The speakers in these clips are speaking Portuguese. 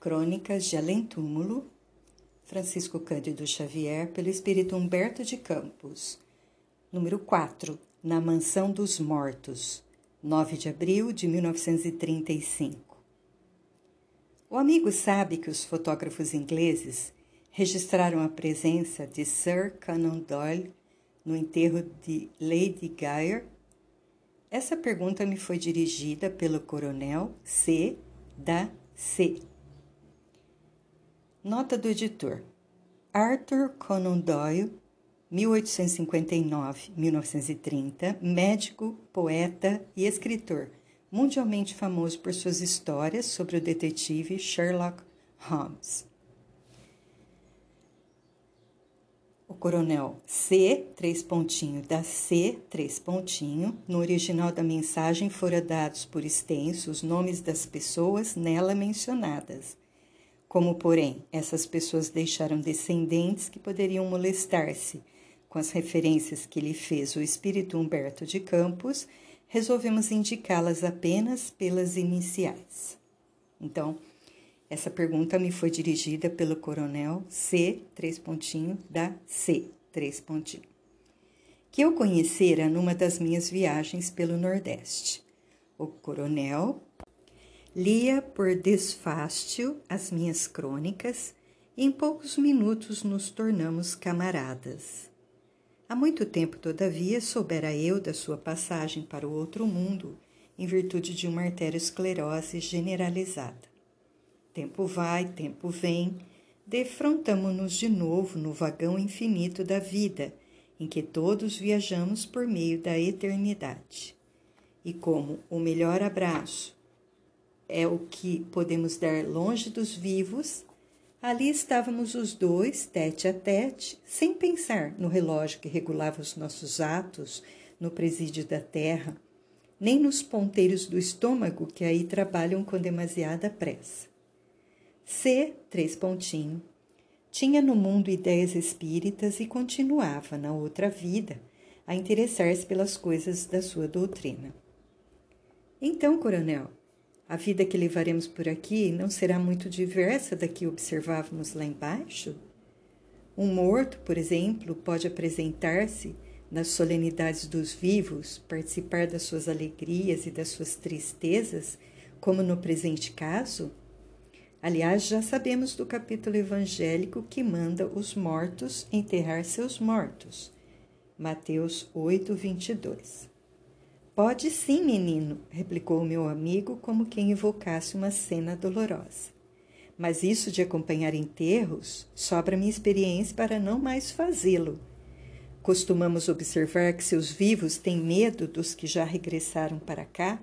Crônicas de Além Túmulo, Francisco Cândido Xavier, pelo espírito Humberto de Campos. Número 4, Na Mansão dos Mortos, 9 de abril de 1935. O amigo sabe que os fotógrafos ingleses registraram a presença de Sir Conan Doyle no enterro de Lady Guyer? Essa pergunta me foi dirigida pelo coronel C. da C Nota do editor: Arthur Conan Doyle, 1859-1930, médico, poeta e escritor, mundialmente famoso por suas histórias sobre o detetive Sherlock Holmes. O coronel C, três pontinho, da C, três pontinho, no original da mensagem fora dados por extenso os nomes das pessoas nela mencionadas como, porém, essas pessoas deixaram descendentes que poderiam molestar-se com as referências que lhe fez o espírito Humberto de Campos, resolvemos indicá-las apenas pelas iniciais. Então, essa pergunta me foi dirigida pelo coronel C, três pontinho, da C, três pontinho, que eu conhecera numa das minhas viagens pelo Nordeste. O coronel Lia por desfástio as minhas crônicas e em poucos minutos nos tornamos camaradas. Há muito tempo, todavia, soubera eu da sua passagem para o outro mundo em virtude de uma arteriosclerose generalizada. Tempo vai, tempo vem, defrontamo-nos de novo no vagão infinito da vida, em que todos viajamos por meio da eternidade. E como o melhor abraço, é o que podemos dar longe dos vivos, ali estávamos os dois, tete a tete, sem pensar no relógio que regulava os nossos atos no presídio da terra, nem nos ponteiros do estômago que aí trabalham com demasiada pressa. C, três pontinhos, tinha no mundo ideias espíritas e continuava, na outra vida, a interessar-se pelas coisas da sua doutrina. Então, coronel, a vida que levaremos por aqui não será muito diversa da que observávamos lá embaixo? Um morto, por exemplo, pode apresentar-se nas solenidades dos vivos, participar das suas alegrias e das suas tristezas, como no presente caso? Aliás, já sabemos do capítulo evangélico que manda os mortos enterrar seus mortos. Mateus 8, 22. Pode sim, menino, replicou meu amigo, como quem evocasse uma cena dolorosa. Mas isso de acompanhar enterros sobra minha experiência para não mais fazê-lo. Costumamos observar que se os vivos têm medo dos que já regressaram para cá,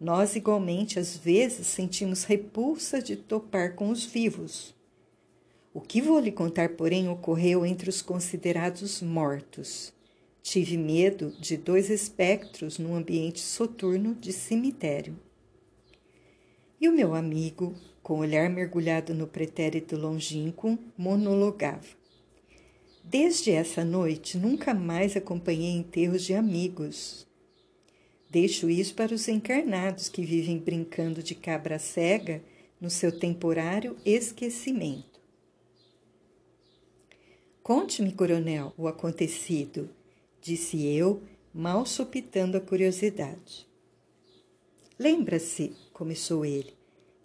nós igualmente às vezes sentimos repulsa de topar com os vivos. O que vou lhe contar, porém, ocorreu entre os considerados mortos. Tive medo de dois espectros num ambiente soturno de cemitério. E o meu amigo, com o olhar mergulhado no pretérito longínquo, monologava. Desde essa noite nunca mais acompanhei enterros de amigos. Deixo isso para os encarnados que vivem brincando de cabra cega no seu temporário esquecimento. Conte-me, coronel, o acontecido disse eu, mal supitando a curiosidade. Lembra-se, começou ele,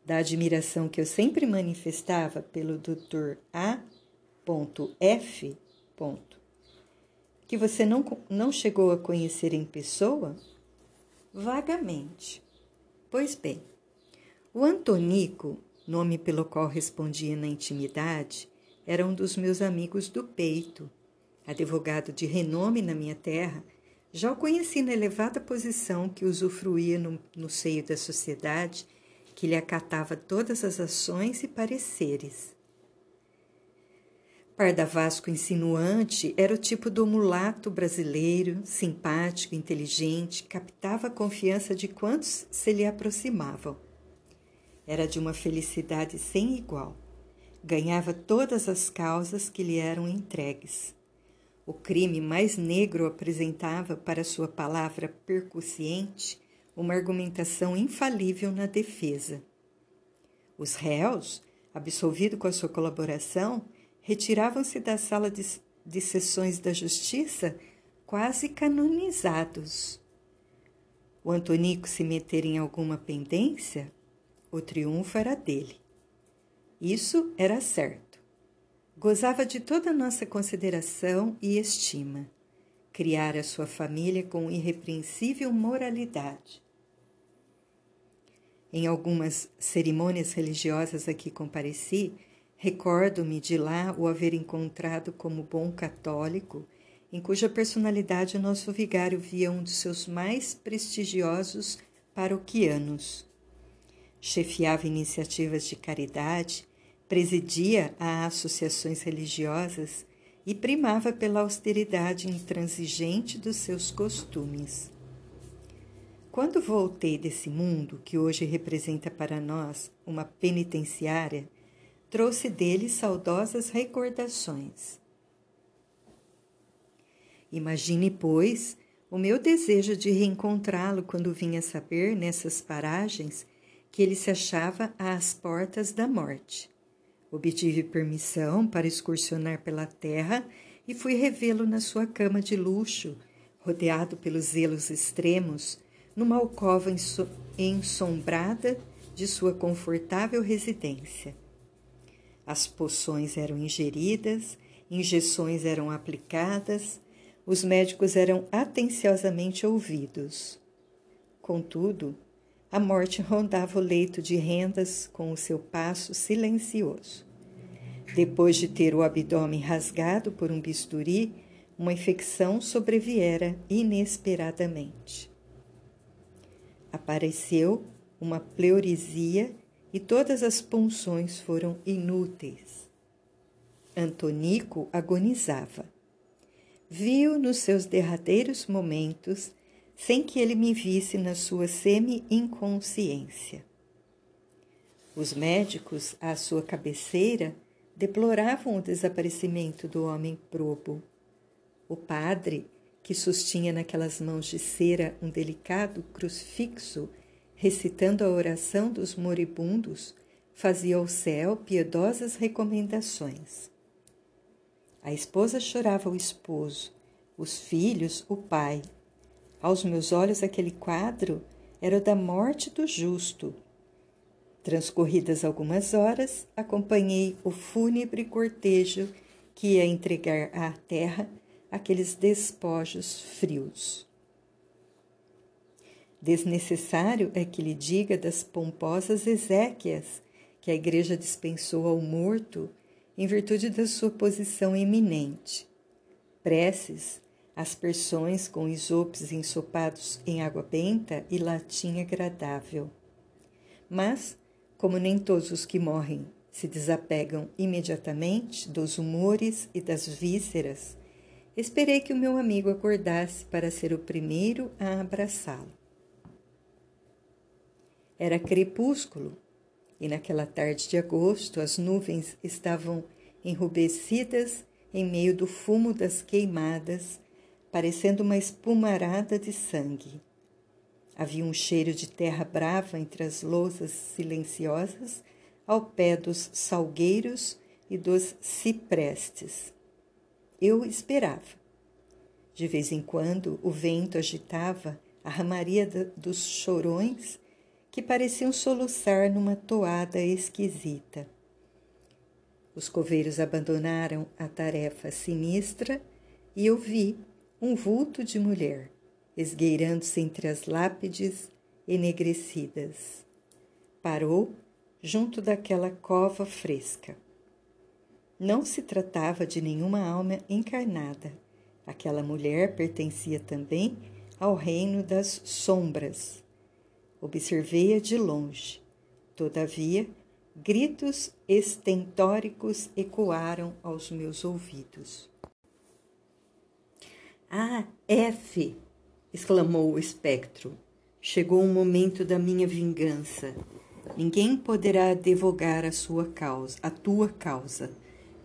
da admiração que eu sempre manifestava pelo Dr. A.F. Que você não, não chegou a conhecer em pessoa? Vagamente. Pois bem, o Antonico, nome pelo qual respondia na intimidade, era um dos meus amigos do peito advogado de renome na minha terra, já o conheci na elevada posição que usufruía no, no seio da sociedade, que lhe acatava todas as ações e pareceres. Pardavasco insinuante era o tipo do mulato brasileiro, simpático, inteligente, captava a confiança de quantos se lhe aproximavam. Era de uma felicidade sem igual. Ganhava todas as causas que lhe eram entregues. O crime mais negro apresentava para sua palavra percussiente uma argumentação infalível na defesa. Os réus, Absolvido com a sua colaboração, retiravam-se da sala de, de sessões da justiça quase canonizados. O Antonico se meter em alguma pendência, o triunfo era dele. Isso era certo. Gozava de toda a nossa consideração e estima. Criara sua família com irrepreensível moralidade. Em algumas cerimônias religiosas a que compareci, recordo-me de lá o haver encontrado como bom católico, em cuja personalidade nosso vigário via um dos seus mais prestigiosos paroquianos. Chefiava iniciativas de caridade, presidia a associações religiosas e primava pela austeridade intransigente dos seus costumes. Quando voltei desse mundo, que hoje representa para nós uma penitenciária, trouxe dele saudosas recordações. Imagine, pois, o meu desejo de reencontrá-lo quando vinha saber, nessas paragens, que ele se achava às portas da morte. Obtive permissão para excursionar pela terra e fui revê-lo na sua cama de luxo, rodeado pelos zelos extremos, numa alcova ensombrada de sua confortável residência. As poções eram ingeridas, injeções eram aplicadas, os médicos eram atenciosamente ouvidos. Contudo, a morte rondava o leito de rendas com o seu passo silencioso. Depois de ter o abdômen rasgado por um bisturi, uma infecção sobreviera inesperadamente. Apareceu uma pleurisia e todas as punções foram inúteis. Antonico agonizava. Viu nos seus derradeiros momentos sem que ele me visse na sua semi-inconsciência. Os médicos, à sua cabeceira, deploravam o desaparecimento do homem probo. O padre, que sustinha naquelas mãos de cera um delicado crucifixo, recitando a oração dos moribundos, fazia ao céu piedosas recomendações. A esposa chorava o esposo, os filhos o pai, aos meus olhos, aquele quadro era o da morte do justo. Transcorridas algumas horas, acompanhei o fúnebre cortejo que ia entregar à terra aqueles despojos frios. Desnecessário é que lhe diga das pomposas exéquias que a igreja dispensou ao morto em virtude da sua posição eminente. Preces aspersões com isopes ensopados em água benta e latim agradável. Mas, como nem todos os que morrem se desapegam imediatamente dos humores e das vísceras, esperei que o meu amigo acordasse para ser o primeiro a abraçá-lo. Era crepúsculo e naquela tarde de agosto as nuvens estavam enrubescidas em meio do fumo das queimadas parecendo uma espumarada de sangue. Havia um cheiro de terra brava entre as lousas silenciosas, ao pé dos salgueiros e dos ciprestes. Eu esperava. De vez em quando, o vento agitava a ramaria dos chorões que pareciam soluçar numa toada esquisita. Os coveiros abandonaram a tarefa sinistra e eu vi um vulto de mulher, esgueirando-se entre as lápides enegrecidas. Parou junto daquela cova fresca. Não se tratava de nenhuma alma encarnada. Aquela mulher pertencia também ao reino das sombras. Observei-a de longe. Todavia, gritos estentóricos ecoaram aos meus ouvidos. Ah, F! exclamou o espectro. Chegou o momento da minha vingança. Ninguém poderá advogar a sua causa, a tua causa.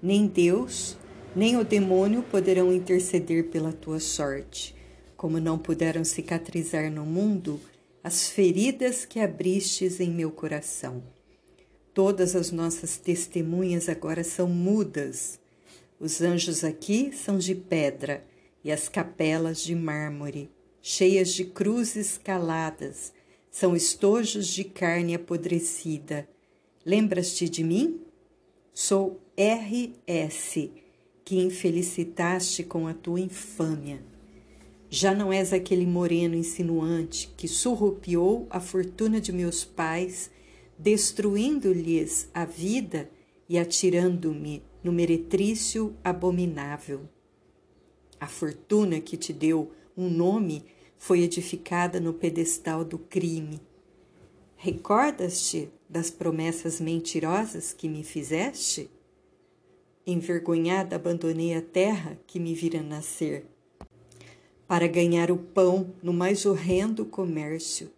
Nem Deus, nem o demônio poderão interceder pela tua sorte, como não puderam cicatrizar no mundo as feridas que abristes em meu coração. Todas as nossas testemunhas agora são mudas. Os anjos aqui são de pedra e as capelas de mármore, cheias de cruzes caladas, são estojos de carne apodrecida. Lembras-te de mim? Sou RS, que infelicitaste com a tua infâmia. Já não és aquele moreno insinuante que surrupiou a fortuna de meus pais, destruindo-lhes a vida e atirando-me no meretrício abominável. A fortuna que te deu um nome foi edificada no pedestal do crime. Recordas-te das promessas mentirosas que me fizeste? Envergonhada abandonei a terra que me vira nascer, para ganhar o pão no mais horrendo comércio.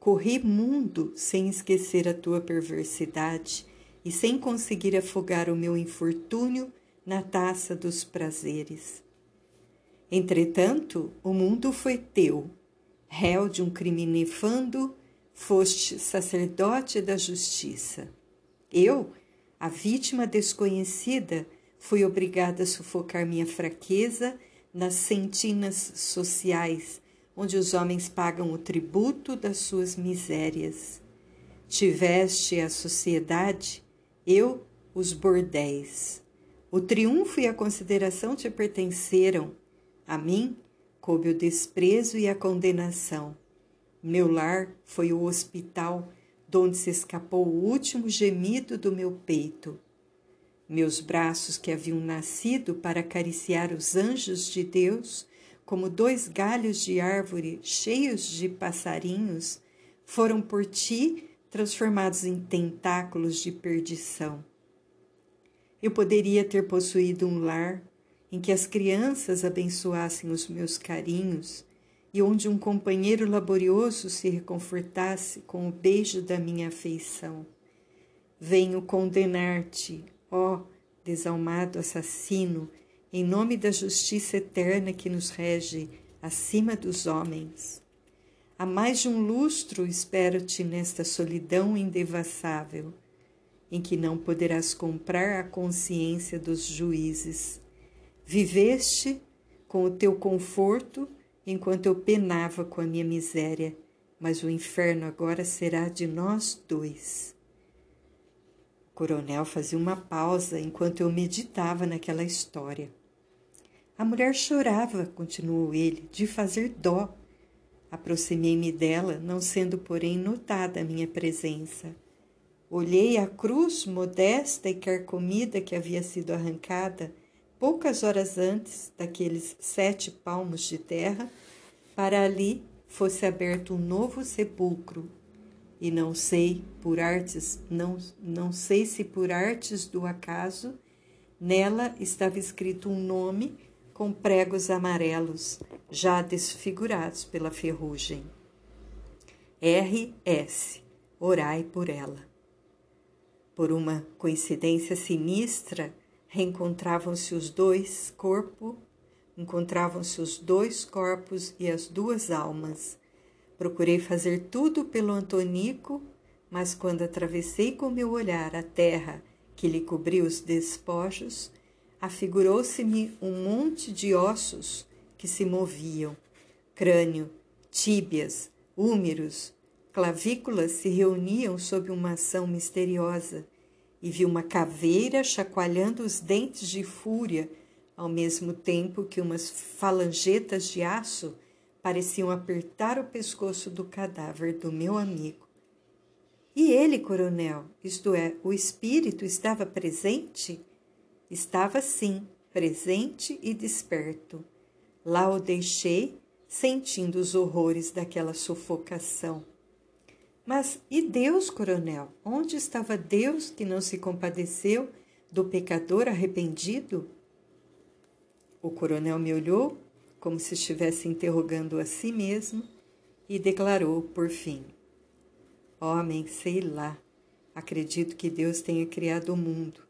Corri mundo sem esquecer a tua perversidade e sem conseguir afogar o meu infortúnio na taça dos prazeres. Entretanto, o mundo foi teu, réu de um crime nefando, foste sacerdote da justiça. Eu, a vítima desconhecida, fui obrigada a sufocar minha fraqueza nas sentinas sociais, onde os homens pagam o tributo das suas misérias. Tiveste a sociedade, eu os bordéis. O triunfo e a consideração te pertenceram. A mim coube o desprezo e a condenação. Meu lar foi o hospital donde se escapou o último gemido do meu peito. Meus braços, que haviam nascido para acariciar os anjos de Deus, como dois galhos de árvore cheios de passarinhos, foram por ti transformados em tentáculos de perdição. Eu poderia ter possuído um lar em que as crianças abençoassem os meus carinhos e onde um companheiro laborioso se reconfortasse com o beijo da minha afeição. Venho condenar-te, ó desalmado assassino, em nome da justiça eterna que nos rege acima dos homens. Há mais de um lustro espero-te nesta solidão indevassável, em que não poderás comprar a consciência dos juízes. Viveste com o teu conforto enquanto eu penava com a minha miséria, mas o inferno agora será de nós dois. O coronel fazia uma pausa enquanto eu meditava naquela história. A mulher chorava, continuou ele, de fazer dó. Aproximei-me dela, não sendo, porém, notada a minha presença. Olhei a cruz modesta e carcomida que havia sido arrancada poucas horas antes daqueles sete palmos de terra, para ali fosse aberto um novo sepulcro. E não sei por artes, não, não sei se por artes do acaso, nela estava escrito um nome com pregos amarelos, já desfigurados pela ferrugem. R.S. Orai por ela. Por uma coincidência sinistra, reencontravam-se os dois corpo, encontravam-se os dois corpos e as duas almas. Procurei fazer tudo pelo Antonico, mas quando atravessei com meu olhar a terra que lhe cobriu os despojos, afigurou-se-me um monte de ossos que se moviam. Crânio, tíbias, úmeros, clavículas se reuniam sob uma ação misteriosa e vi uma caveira chacoalhando os dentes de fúria, ao mesmo tempo que umas falangetas de aço pareciam apertar o pescoço do cadáver do meu amigo. E ele, coronel, isto é, o espírito estava presente? Estava sim, presente e desperto. Lá o deixei, sentindo os horrores daquela sufocação. Mas e Deus, coronel? Onde estava Deus que não se compadeceu do pecador arrependido? O coronel me olhou, como se estivesse interrogando a si mesmo, e declarou, por fim: Homem, sei lá, acredito que Deus tenha criado o mundo,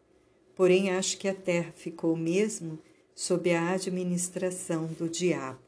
porém acho que a terra ficou mesmo sob a administração do diabo.